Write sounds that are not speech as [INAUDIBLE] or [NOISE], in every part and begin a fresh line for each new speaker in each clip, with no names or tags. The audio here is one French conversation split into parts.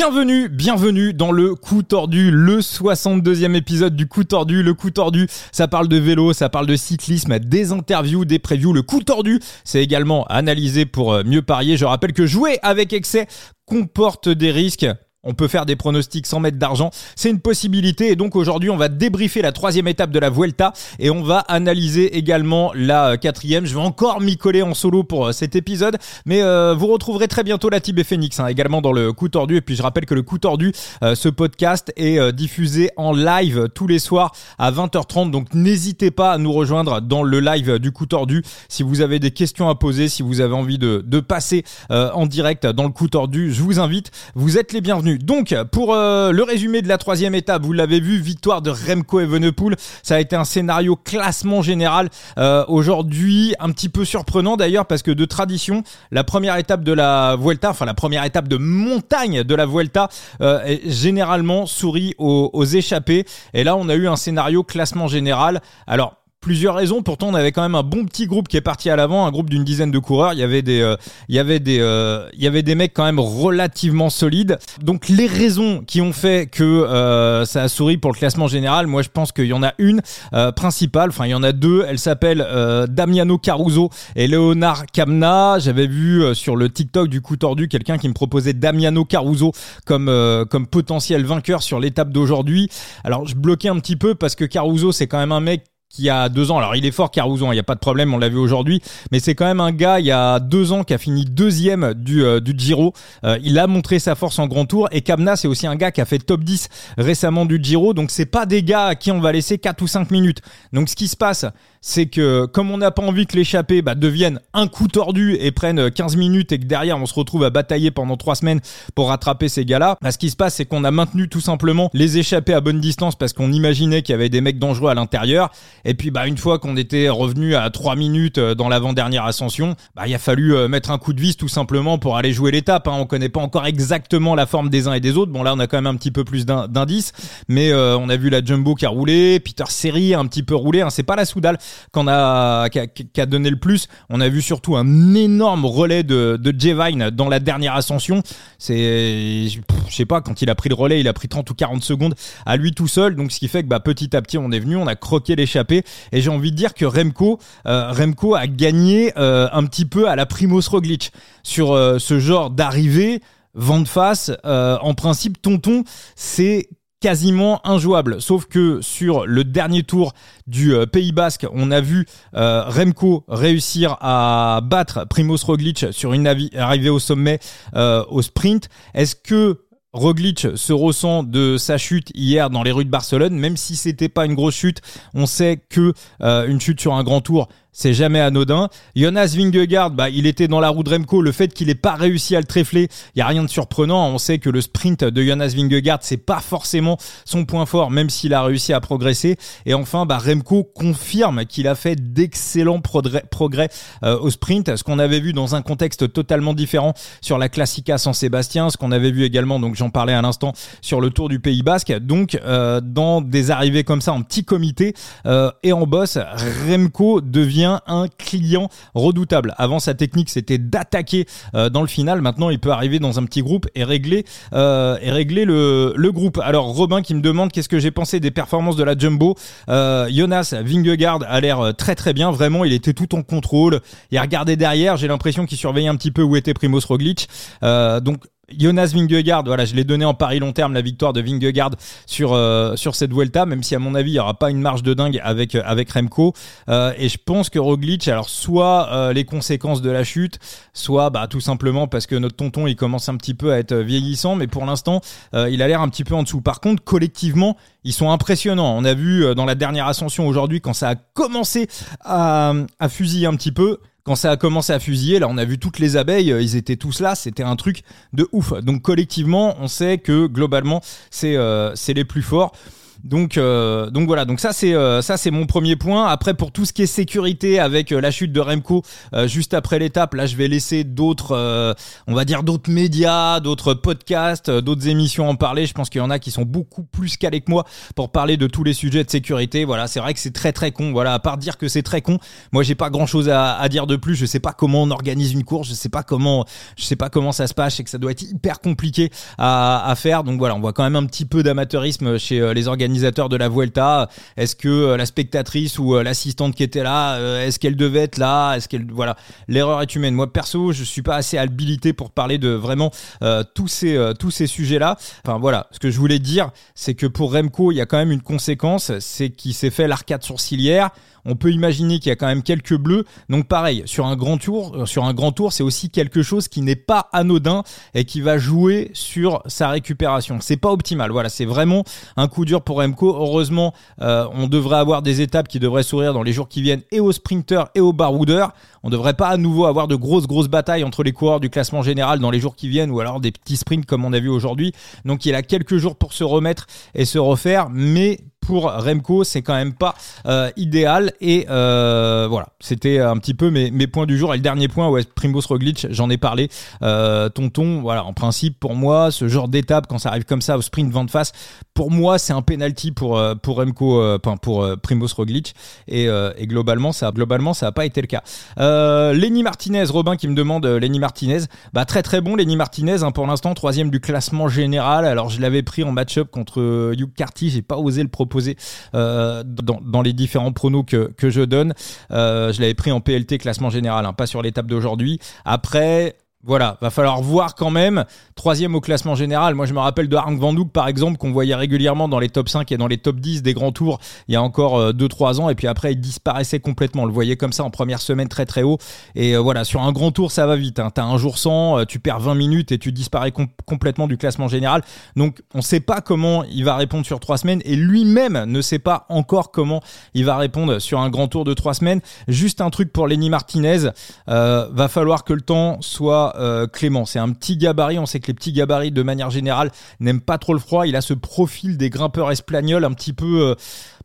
Bienvenue, bienvenue dans le coup tordu, le 62e épisode du coup tordu. Le coup tordu, ça parle de vélo, ça parle de cyclisme, des interviews, des previews. Le coup tordu, c'est également analysé pour euh, mieux parier. Je rappelle que jouer avec excès comporte des risques. On peut faire des pronostics sans mettre d'argent. C'est une possibilité. Et donc aujourd'hui, on va débriefer la troisième étape de la Vuelta et on va analyser également la euh, quatrième. Je vais encore m'y coller en solo pour euh, cet épisode. Mais euh, vous retrouverez très bientôt la Tibet Phoenix hein, également dans le coup tordu. Et puis je rappelle que le coup tordu, ce podcast est diffusé en live tous les soirs à 20h30. Donc n'hésitez pas à nous rejoindre dans le live du coup tordu si vous avez des questions à poser, si vous avez envie de, de passer en direct dans le coup tordu. Je vous invite. Vous êtes les bienvenus. Donc, pour euh, le résumé de la troisième étape, vous l'avez vu, victoire de Remco Evenepoel. Ça a été un scénario classement général. Euh, aujourd'hui, un petit peu surprenant d'ailleurs, parce que de tradition, la première étape de la Vuelta, enfin la première étape de montagne de la Vuelta, euh, est généralement sourit aux, aux échappés. Et là, on a eu un scénario classement général. Alors, plusieurs raisons. Pourtant, on avait quand même un bon petit groupe qui est parti à l'avant, un groupe d'une dizaine de coureurs. Il y avait des, euh, il y avait des, euh, il y avait des mecs quand même relativement solides. Donc les raisons qui ont fait que euh, ça a souri pour le classement général, moi je pense qu'il y en a une principale. Enfin, il y en a deux. Elle s'appelle Damiano Caruso et Leonard Kamna. J'avais vu sur le TikTok du coup tordu quelqu'un qui me proposait Damiano Caruso comme comme potentiel vainqueur sur l'étape d'aujourd'hui. Alors je bloquais un petit peu parce que Caruso c'est quand même un mec qui a deux ans, alors il est fort Caruso, il n'y a pas de problème, on l'a vu aujourd'hui, mais c'est quand même un gars il y a deux ans qui a fini deuxième du, euh, du Giro. Euh, il a montré sa force en grand tour. Et Kamna c'est aussi un gars qui a fait top 10 récemment du Giro, donc c'est pas des gars à qui on va laisser 4 ou 5 minutes. Donc ce qui se passe, c'est que comme on n'a pas envie que l'échappée bah, devienne un coup tordu et prenne 15 minutes et que derrière on se retrouve à batailler pendant 3 semaines pour rattraper ces gars-là, bah, ce qui se passe c'est qu'on a maintenu tout simplement les échappées à bonne distance parce qu'on imaginait qu'il y avait des mecs dangereux à l'intérieur et puis bah une fois qu'on était revenu à 3 minutes euh, dans l'avant-dernière ascension, bah il a fallu euh, mettre un coup de vis tout simplement pour aller jouer l'étape. Hein. On connaît pas encore exactement la forme des uns et des autres. Bon là on a quand même un petit peu plus d'indices, mais euh, on a vu la Jumbo qui a roulé, Peter Seri un petit peu roulé. Hein. C'est pas la Soudal qu'on a qui a, donné le plus. On a vu surtout un énorme relais de de Jevine dans la dernière ascension. C'est je sais pas quand il a pris le relais, il a pris 30 ou 40 secondes à lui tout seul. Donc ce qui fait que bah petit à petit on est venu, on a croqué l'échappée et j'ai envie de dire que Remco, euh, Remco a gagné euh, un petit peu à la Primoz Roglic sur euh, ce genre d'arrivée vent de face. en principe, Tonton, c'est quasiment injouable. Sauf que sur le dernier tour du Pays Basque, on a vu Remco réussir à battre Primoz Roglic sur une arrivée au sommet au sprint. Est-ce que Roglic se ressent de sa chute hier dans les rues de Barcelone, même si c'était pas une grosse chute, on sait que euh, une chute sur un grand tour, c'est jamais anodin. Jonas Vingegaard, bah, il était dans la roue de Remco. Le fait qu'il ait pas réussi à le tréfler, il y a rien de surprenant. On sait que le sprint de Jonas Vingegaard, c'est pas forcément son point fort, même s'il a réussi à progresser. Et enfin, bah, Remco confirme qu'il a fait d'excellents progrès, euh, au sprint, ce qu'on avait vu dans un contexte totalement différent sur la Classica San Sébastien, ce qu'on avait vu également, donc j'en parlais à l'instant, sur le Tour du Pays Basque. Donc, euh, dans des arrivées comme ça en petit comité euh, et en boss, Remco devient un client redoutable. Avant, sa technique, c'était d'attaquer euh, dans le final. Maintenant, il peut arriver dans un petit groupe et régler, euh, et régler le, le groupe. Alors, Robin qui me demande qu'est-ce que j'ai pensé des performances de la Jumbo. Euh, Jonas Vingegaard a l'air très très bien. Vraiment, il était tout en contrôle. Il a regardé derrière. J'ai l'impression qu'il surveillait un petit peu où était Primoz Roglic. donc, Jonas Vingegaard, voilà, je l'ai donné en pari long terme la victoire de Vingegaard sur euh, sur cette Vuelta, même si à mon avis il y aura pas une marge de dingue avec euh, avec Remco. Euh, et je pense que Roglic, alors soit les conséquences de la chute, soit bah tout simplement parce que notre tonton il commence un petit peu à être vieillissant, mais pour l'instant il a l'air un petit peu en dessous. Par contre, collectivement, ils sont impressionnants. On a vu dans la dernière ascension aujourd'hui quand ça a commencé à, à fusiller un petit peu quand ça a commencé à fusiller, là on a vu toutes les abeilles, euh, ils étaient tous là, c'était un truc de ouf. Donc collectivement, on sait que globalement, c'est euh, c'est les plus forts. Donc, euh, donc voilà, donc ça c'est euh, ça c'est mon premier point. Après pour tout ce qui est sécurité avec euh, la chute de Remco juste après l'étape, là je vais laisser d'autres, on va dire d'autres médias, d'autres podcasts, d'autres émissions en parler. Je pense qu'il y en a qui sont beaucoup plus calés que moi pour parler de tous les sujets de sécurité. Voilà, c'est vrai que c'est très très con. Voilà, à part dire que c'est très con, moi j'ai pas grand chose à, à, dire de plus. Je sais pas comment on organise une course, je sais pas comment, je sais pas comment ça se passe. et que ça doit être hyper compliqué à, à faire. Donc voilà, on voit quand même un petit peu d'amateurisme chez les organisateurs de la Vuelta. Est-ce que euh, la spectatrice ou euh, l'assistante qui était là, euh, est-ce qu'elle devait être là? Est-ce qu'elle voilà, l'erreur est humaine. Moi perso, je suis pas assez habilité pour parler de vraiment tous ces tous ces sujets-là. Enfin voilà, ce que je voulais dire, c'est que pour Remco, il y a quand même une conséquence, c'est qu'il s'est fait l'arcade sourcilière on peut imaginer qu'il y a quand même quelques bleus. Donc pareil, sur un grand tour, euh, sur un grand tour, c'est aussi quelque chose qui n'est pas anodin et qui va jouer sur sa récupération. C'est pas optimal. Voilà, c'est vraiment un coup dur pour Remco. Heureusement, euh, on devrait avoir des étapes qui devraient sourire dans les jours qui viennent et aux sprinters et aux baroudeurs. On devrait pas à nouveau avoir de grosses grosses batailles entre les coureurs du classement général dans les jours qui viennent ou alors des petits sprints comme on a vu aujourd'hui. Donc il a quelques jours pour se remettre et se refaire, mais pour Remco, c'est quand même pas euh, idéal. Et euh, voilà, c'était un petit peu mes, points du jour. Et le dernier point, ouais, Primoz Roglic, j'en ai parlé. Euh, tonton, voilà, en principe, pour moi, ce genre d'étape, quand ça arrive comme ça au sprint vent de face, pour moi, c'est un penalty pour pour Remco, enfin pour Primoz Roglic. Et, et, globalement, ça, globalement, ça n'a pas été le cas. Lenny Martinez, Robin qui me demande Lenny Martinez, bah très très bon Lenny Martinez, hein, pour l'instant troisième du classement général. Alors je l'avais pris en match-up contre Hugh Carty, j'ai pas osé le proposer euh, dans, les différents pronos que, je donne. Euh, je l'avais pris en PLT classement général, hein, pas sur l'étape d'aujourd'hui. Après, voilà, va falloir voir quand même. Troisième au classement général. Moi, je me rappelle de Arng Van Doek, par exemple, qu'on voyait régulièrement dans les top 5 et dans les top 10 des grands tours il y a encore 2-3 euh, ans. Et puis après, il disparaissait complètement. On le voyait comme ça en première semaine très très haut. Et euh, voilà, sur un grand tour, ça va vite. Hein. T'as un jour sans, euh, tu perds 20 minutes et tu disparais complètement du classement général. Donc, on sait pas comment il va répondre sur 3 semaines. Et lui-même ne sait pas encore comment il va répondre sur un grand tour de 3 semaines. Juste un truc pour Lenny Martinez. va falloir que le temps soit euh, Clément. C'est un petit gabarit. On sait que les petits gabarits, de manière générale, n'aiment pas trop le froid. Il a ce profil des grimpeurs espagnols, un petit peu, euh,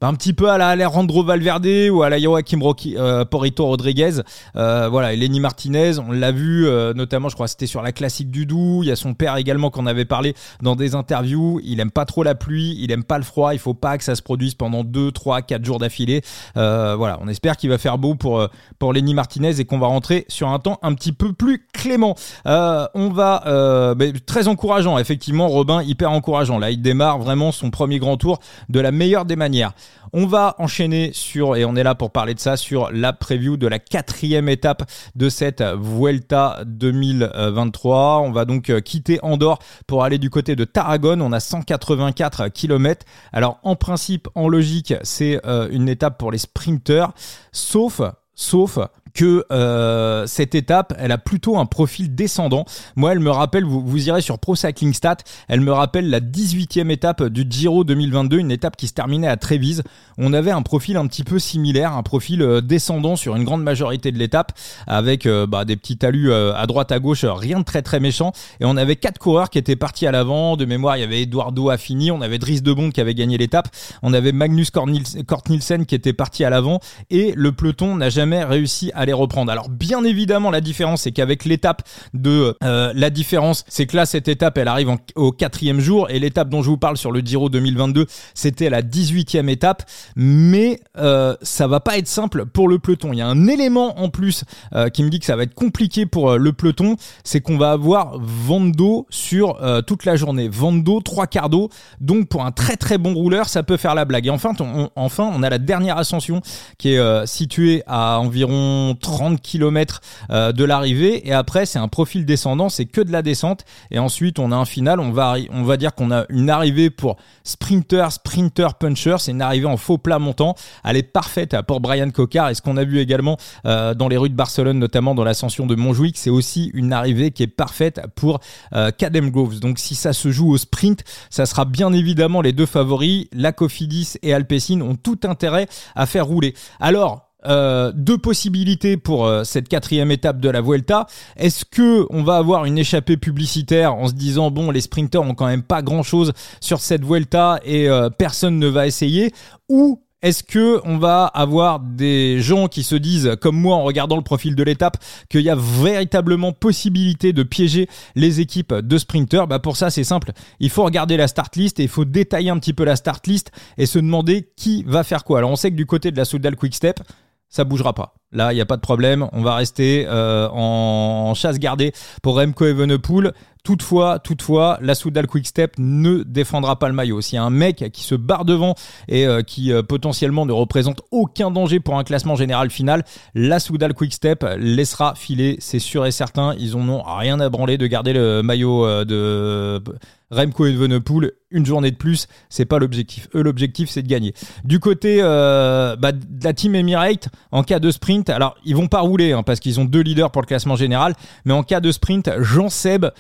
bah, un petit peu à la Alejandro Valverde ou à la Joaquim euh, Porito Rodriguez. voilà, et Lenny Martinez, on l'a vu, notamment, je crois, c'était sur la classique du Doubs. Il y a son père également qu'on avait parlé dans des interviews. Il aime pas trop la pluie, il aime pas le froid. Il faut pas que ça se produise pendant 2, 3, 4 jours d'affilée. voilà, on espère qu'il va faire beau pour pour Lenny Martinez et qu'on va rentrer sur un temps un petit peu plus clément. Euh, on va euh, très encourageant, effectivement, Robin, hyper encourageant. Là, il démarre vraiment son premier grand tour de la meilleure des manières. On va enchaîner sur, et on est là pour parler de ça, sur la preview de la quatrième étape de cette Vuelta 2023. On va donc euh, quitter Andorre pour aller du côté de Tarragone. On a 184 km. Alors, en principe, en logique, c'est une étape pour les sprinters, sauf, sauf que euh, cette étape, elle a plutôt un profil descendant. Moi, elle me rappelle, vous, vous irez sur Pro Cycling Stat, elle me rappelle la 18e étape du Giro 2022, une étape qui se terminait à Trévise. On avait un profil un petit peu similaire, un profil euh, descendant sur une grande majorité de l'étape, avec euh, bah, des petits talus à droite à gauche, rien de très très méchant. Et on avait quatre coureurs qui étaient partis à l'avant. De mémoire, il y avait Eduardo Affini, on avait Dries Debond qui avait gagné l'étape, on avait Magnus Kort Nielsen qui était parti à l'avant, et le peloton n'a jamais réussi à les reprendre. Alors bien évidemment la différence c'est qu'avec l'étape de euh, la différence c'est que là cette étape elle arrive au quatrième jour et l'étape dont je vous parle sur le Giro 2022 c'était la 18e étape mais euh, ça va pas être simple pour le peloton. Il y a un élément en plus euh, qui me dit que ça va être compliqué pour euh, le peloton c'est qu'on va avoir Vando sur toute la journée. Vando trois quarts d'eau donc pour un très très bon rouleur ça peut faire la blague. Et enfin enfin on a la dernière ascension qui est située à environ 30 km euh, de l'arrivée. Et après c'est un profil descendant, c'est que de la descente. Et ensuite on a un final, on va on va dire qu'on a une arrivée pour sprinter, sprinter, puncher, c'est une arrivée en faux plat montant, elle est parfaite pour Brian Cocard. Et ce qu'on a vu également euh, dans les rues de Barcelone notamment dans l'ascension de Montjuic, c'est aussi une arrivée qui est parfaite pour euh, Cadem Groves. Donc si ça se joue au sprint, ça sera bien évidemment les deux favoris, la Cofidis et Alpecin ont tout intérêt à faire rouler. Alors euh, deux possibilités pour euh, cette quatrième étape de la Vuelta. Est-ce que on va avoir une échappée publicitaire en se disant bon les sprinters ont quand même pas grand chose sur cette Vuelta et euh, personne ne va essayer? Ou est-ce que on va avoir des gens qui se disent, comme moi en regardant le profil de l'étape, qu'il y a véritablement possibilité de piéger les équipes de sprinters Bah pour ça c'est simple, il faut regarder la start list et il faut détailler un petit peu la start list et se demander qui va faire quoi. Alors on sait que du côté de la Soudal Quick Step, ça bougera pas. Là, il n'y a pas de problème. On va rester euh, en, chasse gardée pour Remco Evenepoel. Toutefois, toutefois, la Soudal Quickstep ne défendra pas le maillot. S'il y a un mec qui se barre devant et euh, qui euh, potentiellement ne représente aucun danger pour un classement général final, la Soudal Quickstep laissera filer, c'est sûr et certain. Ils n'ont rien à branler de garder le maillot de Remco Evenepoel une journée de plus, c'est pas l'objectif. Eux, l'objectif, c'est de gagner. Du côté bah, de la team Emirate, en cas de sprint, alors ils vont pas rouler hein, parce qu'ils ont deux leaders pour le classement général, mais en cas de sprint, Jean Seb, euh,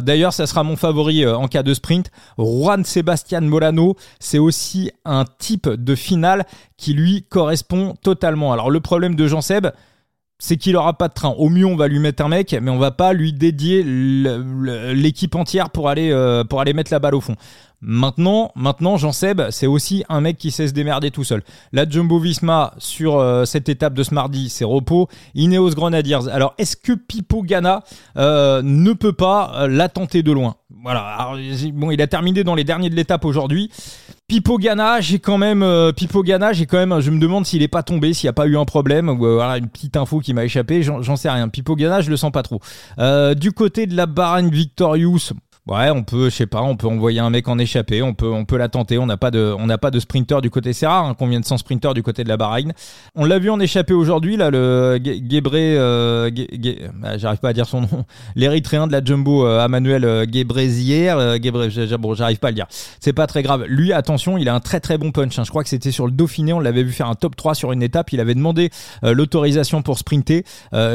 d'ailleurs ça sera mon favori euh, en cas de sprint, Juan Sebastian Molano, c'est aussi un type de finale qui lui correspond totalement. Alors le problème de Jean Seb, c'est qu'il aura pas de train. Au mieux, on va lui mettre un mec, mais on va pas lui dédier l'équipe entière pour aller euh, pour aller mettre la balle au fond. Maintenant, maintenant Jean Seb, c'est aussi un mec qui sait se démerder tout seul. La Jumbo Visma sur euh, cette étape de ce mardi, c'est repos. Ineos Grenadiers. Alors, est-ce que Pipo Gana euh, ne peut pas euh, la tenter de loin? Voilà. bon, il a terminé dans les derniers de l'étape aujourd'hui. Pipo Gana, j'ai quand même Pipo Gana, j'ai quand même je me demande s'il est pas tombé, s'il n'y a pas eu un problème voilà une petite info qui m'a échappé, j'en sais rien. Pipo Gana, je le sens pas trop. du côté de la Bahrain Victorious, Ouais, on peut, je sais pas, on peut envoyer un mec en échappée, on peut, on peut la tenter. On n'a pas de, on n'a pas de sprinter du côté, c'est rare hein, qu'on vienne sans sprinter du côté de la Bahreïn? On l'a vu en échappée aujourd'hui, là, le Gebré, euh, bah, j'arrive pas à dire son nom, [LAUGHS] l'érythréen de la Jumbo, euh, Emmanuel euh, Gebrezier, euh, bon, j'arrive pas à le dire. C'est pas très grave. Lui, attention, il a un très très bon punch. Hein. Je crois que c'était sur le Dauphiné, on l'avait vu faire un top 3 sur une étape. Il avait demandé euh, l'autorisation pour sprinter.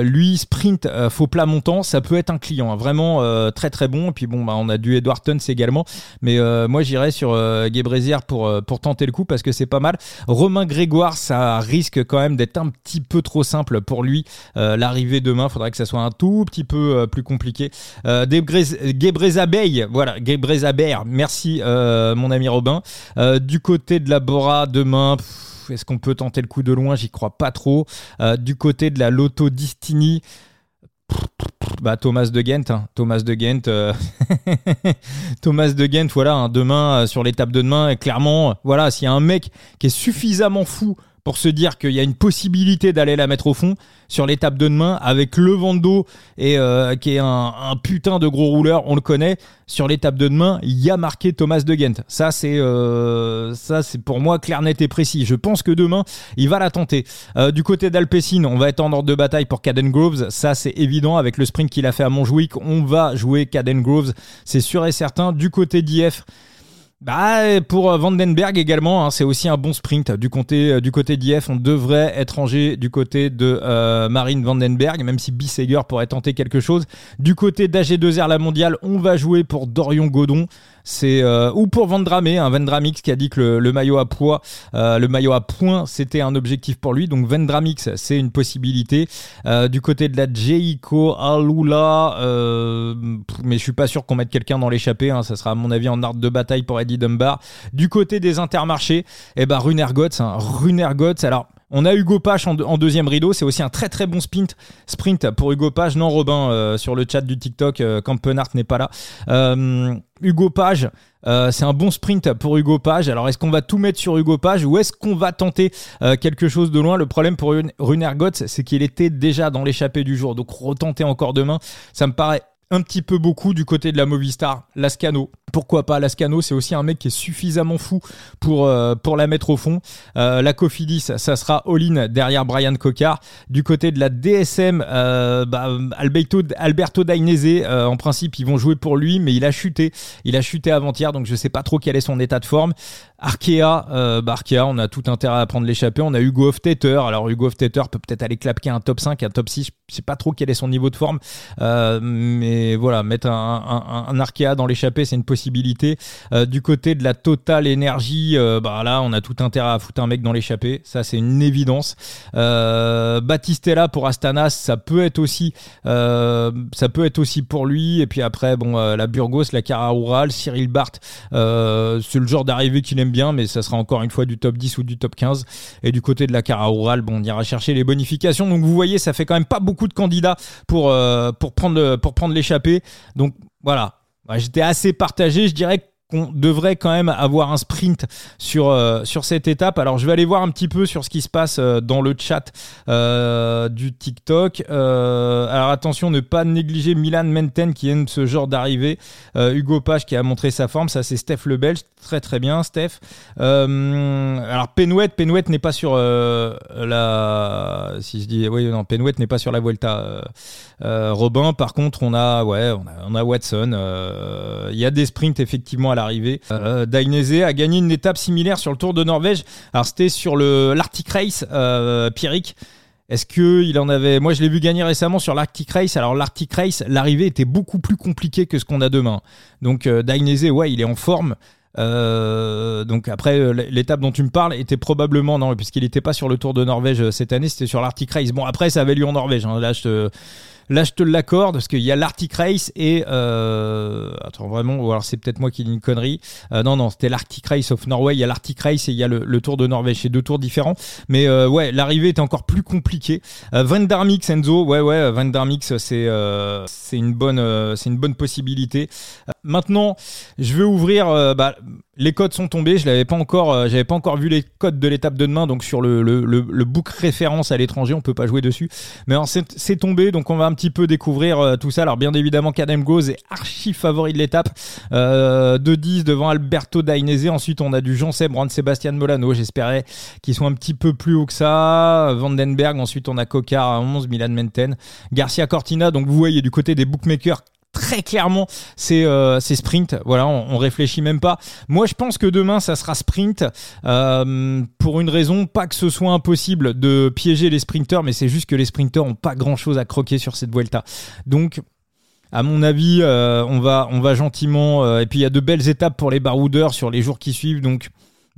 lui, sprint, faux plat montant, ça peut être un client, hein. vraiment très très bon. Bon, bah on a du Edward Tuns également. Mais euh, moi, j'irais sur euh, pour, euh, pour tenter le coup parce que c'est pas mal. Romain Grégoire, ça risque quand même d'être un petit peu trop simple pour lui. Euh, l'arrivée demain, faudrait que ça soit un tout petit peu plus compliqué. Euh, voilà, Gebrezaber, merci mon ami Robin. du côté de la Bora, demain... Est-ce qu'on peut tenter le coup de loin? J'y crois pas trop. du côté de la Lotto Distini, bah, Thomas de Ghent, hein. Thomas de Ghent, euh, [LAUGHS] Thomas de Ghent, voilà, hein, demain euh, sur l'étape de demain, clairement, voilà, s'il y a un mec qui est suffisamment fou pour se dire qu'il y a une possibilité d'aller la mettre au fond sur l'étape de demain avec le Vando et euh, qui est un, putain de gros rouleur, on le connaît. Sur l'étape de demain, il y a marqué Thomas de Ghent. Ça c'est euh, pour moi clair net et précis. Je pense que demain il va la tenter. Euh, du côté d'Alpecin, on va être en ordre de bataille pour Caden Groves. Ça c'est évident avec le sprint qu'il a fait à Montjuic, on va jouer Caden Groves, c'est sûr et certain. Du côté d'IF. Bah, pour euh, Vandenberg également, hein, c'est aussi un bon sprint. Du côté, euh, du côté d'IF, on devrait être rangé du côté de euh, Marine Vandenberg, même si Bisseger pourrait tenter quelque chose. Du côté d'AG2R La Mondiale, on va jouer pour Dorion Godon. C'est euh, ou pour Vendramé, un Vendramix qui a dit que le, maillot à poids, euh, le maillot à point, c'était un objectif pour lui. Donc Vendramix, c'est une possibilité. Euh, du côté de la Jayco Alula, mais je suis pas sûr qu'on mette quelqu'un dans l'échappée. Hein. ça sera à mon avis en art de bataille pour Eddie Dunbar. Du côté des Intermarchés, eh ben Runergotz, hein. Alors on a Hugo Page en, deuxième rideau. C'est aussi un très très bon sprint, pour Hugo Page. Non, Robin, sur le chat du TikTok, Penart n'est pas là. Hugo Page, euh, c'est un bon sprint pour Hugo Page. Alors est-ce qu'on va tout mettre sur Hugo Page ou est-ce qu'on va tenter euh, quelque chose de loin? Le problème pour Runergotz, c'est qu'il était déjà dans l'échappée du jour. Donc retenter encore demain, ça me paraît un petit peu beaucoup du côté de la Movistar, Lascano. Pourquoi pas Lascano, c'est aussi un mec qui est suffisamment fou pour, euh, pour la mettre au fond. Euh, la Cofidis, ça sera all-in derrière Brian Cocard. Du côté de la DSM, euh, bah, Alberto, Alberto Dainese, en principe, ils vont jouer pour lui, mais il a chuté. Il a chuté avant-hier, donc je sais pas trop quel est son état de forme. Arkea, euh, bah Arkea, on a tout intérêt à prendre l'échappée. On a Hugo Hoftetter. Alors Hugo Hoftetter peut peut-être aller clapquer un top 5, un top 6. Je sais pas trop quel est son niveau de forme. Mais voilà, mettre un, un, un Arkea dans l'échappée, c'est une possibilité possibilités. du côté de la Total Energy, bah là, on a tout intérêt à foutre un mec dans l'échappée. Ça, c'est une évidence. Battistella pour Astana, ça peut être aussi, ça peut être aussi pour lui. Et puis après, la Burgos, la Cara Rural, Cyril Barth, c'est le genre d'arrivée qu'il aime bien, mais ça sera encore une fois du top 10 ou du top 15. Et du côté de la Cara Rural, bon, on ira chercher les bonifications. Donc vous voyez, ça fait quand même pas beaucoup de candidats euh, pour prendre l'échappée. Donc voilà, J'étais assez partagé. Je dirais que qu'on devrait quand même avoir un sprint sur, euh, sur cette étape. Alors je vais aller voir un petit peu sur ce qui se passe euh, dans le chat euh, du TikTok. alors attention, ne pas négliger Milan Menten qui aime ce genre d'arrivée. Hugo Page qui a montré sa forme, ça c'est Steph le Belge, très très bien Steph. alors Penouet, Penouet n'est pas sur la... Si je dis... Oui, non, Penouet n'est pas sur la Vuelta. Robin, par contre, on a, ouais, on a, on a Watson. Il y a des sprints effectivement à la arrivée. Euh, Dainese a gagné une étape similaire sur le Tour de Norvège. Alors c'était sur le l'Arctic Race, euh. Est-ce que il en avait Moi, je l'ai vu gagner récemment sur l'Arctic Race. Alors l'Arctic Race, l'arrivée était beaucoup plus compliquée que ce qu'on a demain. Donc euh, Dainese, ouais, il est en forme. Euh, donc après l'étape dont tu me parles était probablement non puisqu'il n'était pas sur le Tour de Norvège cette année c'était sur l'Arctic Race bon après ça avait lieu en Norvège hein. là je te Là, je te l'accorde parce qu'il y a l'Arctic Race et euh... attends vraiment, ou alors c'est peut-être moi qui dis une connerie. Euh, non, non, c'était l'Arctic Race of Norway. Il y a l'Arctic Race et il y a le, Tour de Norvège. C'est deux tours différents, mais euh, ouais, l'arrivée était encore plus compliquée. Euh, Van der Enzo, ouais, ouais, Van c'est c'est une bonne une bonne possibilité. maintenant, je vais ouvrir. bah, les codes sont tombés. Je encore, euh, pas encore vu les codes de l'étape de demain, donc sur le, le, book référence à l'étranger, on peut pas jouer dessus. Mais c'est tombé, donc on va un petit peu découvrir euh, tout ça. Alors bien évidemment, Kadem Goz est archi favori de l'étape, euh, de 10 devant Alberto Dainese. Ensuite, on a du Jean Seb, Juan Sebastian Molano. J'espérais qu'ils soient un petit peu plus haut que ça. Vandenberg. Ensuite, on a Cocard à 11, Milan Menten, Garcia Cortina. Donc vous voyez du côté des bookmakers très clairement c'est euh, sprint. Voilà on, réfléchit même pas. Moi je pense que demain ça sera sprint euh, pour une raison pas que ce soit impossible de piéger les sprinteurs mais c'est juste que les sprinteurs ont pas grand chose à croquer sur cette Vuelta. Donc à mon avis, euh, on va on va gentiment euh, et puis il y a de belles étapes pour les baroudeurs sur les jours qui suivent. Donc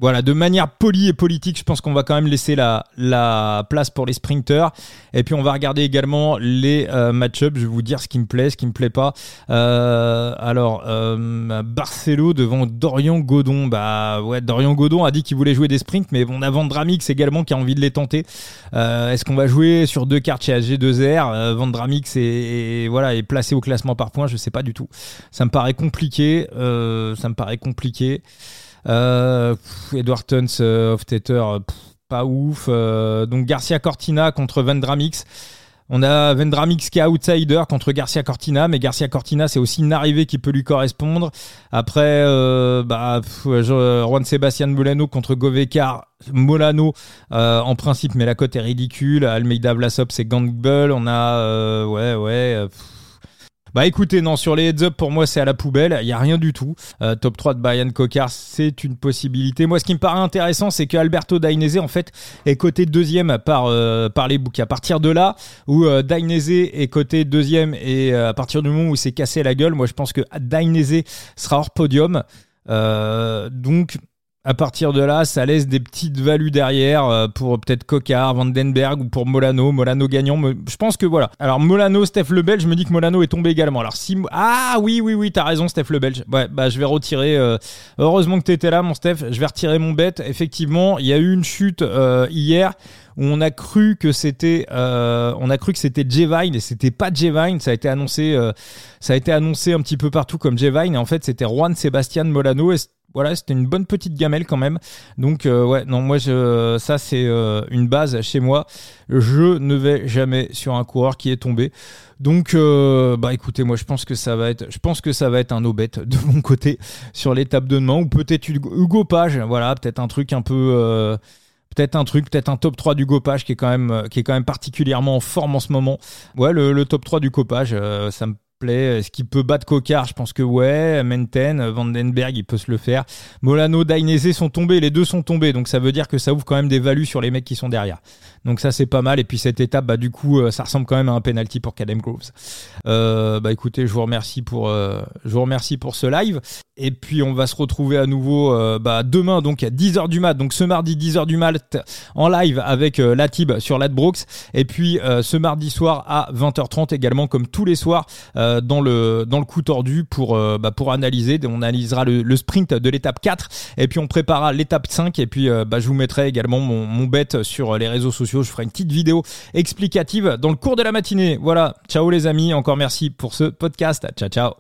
voilà, de manière polie et politique, je pense qu'on va quand même laisser la, la place pour les sprinters. Et puis on va regarder également les euh, match-ups. Je vais vous dire ce qui me plaît, ce qui me plaît pas. Euh, alors, euh, Barcelo devant Dorian Godon. Bah ouais, Dorian Godon a dit qu'il voulait jouer des sprints, mais on a Vandramix également qui a envie de les tenter. Est-ce qu'on va jouer sur deux cartes chez AG2R Vandramix est, voilà, est placé au classement par points, je sais pas du tout. Ça me paraît compliqué. ça me paraît compliqué. Euh, Edward Tuns, euh, off euh, pas ouf. Euh, donc Garcia Cortina contre Vendramix. On a Vendramix qui est outsider contre Garcia Cortina, mais Garcia Cortina c'est aussi une arrivée qui peut lui correspondre. Après, bah, Juan Sebastian Molano contre Govekar. Molano en principe, mais la cote est ridicule. Almeida Vlasop c'est Gamble. On a ouais ouais. Bah écoutez, non, sur les heads up, pour moi, c'est à la poubelle. Il n'y a rien du tout. Euh, top 3 de Brian Cocard, c'est une possibilité. Moi, ce qui me paraît intéressant, c'est que Alberto Dainese, en fait, est coté deuxième par, euh, par les books. À partir de là, où euh, Dainese est coté deuxième et à partir du moment où il s'est cassé la gueule, moi, je pense que Dainese sera hors podium. donc, à partir de là, ça laisse des petites values derrière euh, pour peut-être Cocard, Vandenberg ou pour Molano. Molano gagnant. Je pense que voilà. Alors Molano, Steph Lebel, je me dis que Molano est tombé également. Alors si ah oui oui oui, t'as raison Steph Lebel. Ouais bah je vais retirer. Euh, heureusement que t'étais là mon Steph. Je vais retirer mon bet. Effectivement, il y a eu une chute euh, hier où on a cru que c'était on a cru que c'était Jevine et c'était pas Jevine ça a été annoncé ça a été annoncé un petit peu partout comme Jevine et en fait c'était Juan Sebastian Molano voilà, c'était une bonne petite gamelle quand même. Donc euh, ouais, non, moi je, ça c'est euh, une base chez moi. Je ne vais jamais sur un coureur qui est tombé. Donc euh, bah écoutez, moi je pense que ça va être, je pense que ça va être un no de mon côté sur l'étape de demain ou peut-être Hugo Page. Voilà, peut-être un truc un peu peut-être un truc, peut-être un top 3 du Gopage qui est quand même qui est quand même particulièrement en forme en ce moment. Ouais, le, le top 3 du Copage, ça me est-ce qu'il peut battre Cocard Je pense que ouais. Menten, Vandenberg, il peut se le faire. Molano, Dainese sont tombés, les deux sont tombés, donc ça veut dire que ça ouvre quand même des values sur les mecs qui sont derrière. Donc ça c'est pas mal. Et puis cette étape, bah du coup, euh, ça ressemble quand même à un penalty pour Cadem Groves. Euh, bah écoutez, je vous remercie pour, euh, je vous remercie pour ce live. Et puis on va se retrouver à nouveau euh, bah, demain donc à 10h du mat. Donc ce mardi 10h du mat en live avec euh, Latib sur Ladbrooks. Et puis euh, ce mardi soir à 20h30 également comme tous les soirs dans le dans le coup tordu pour bah, pour analyser. On analysera le, sprint de l'étape 4 et puis on préparera l'étape 5 et puis bah, je vous mettrai également mon, mon bet sur les réseaux sociaux. Je ferai une petite vidéo explicative dans le cours de la matinée. Voilà. Ciao les amis. Encore merci pour ce podcast. Ciao ciao.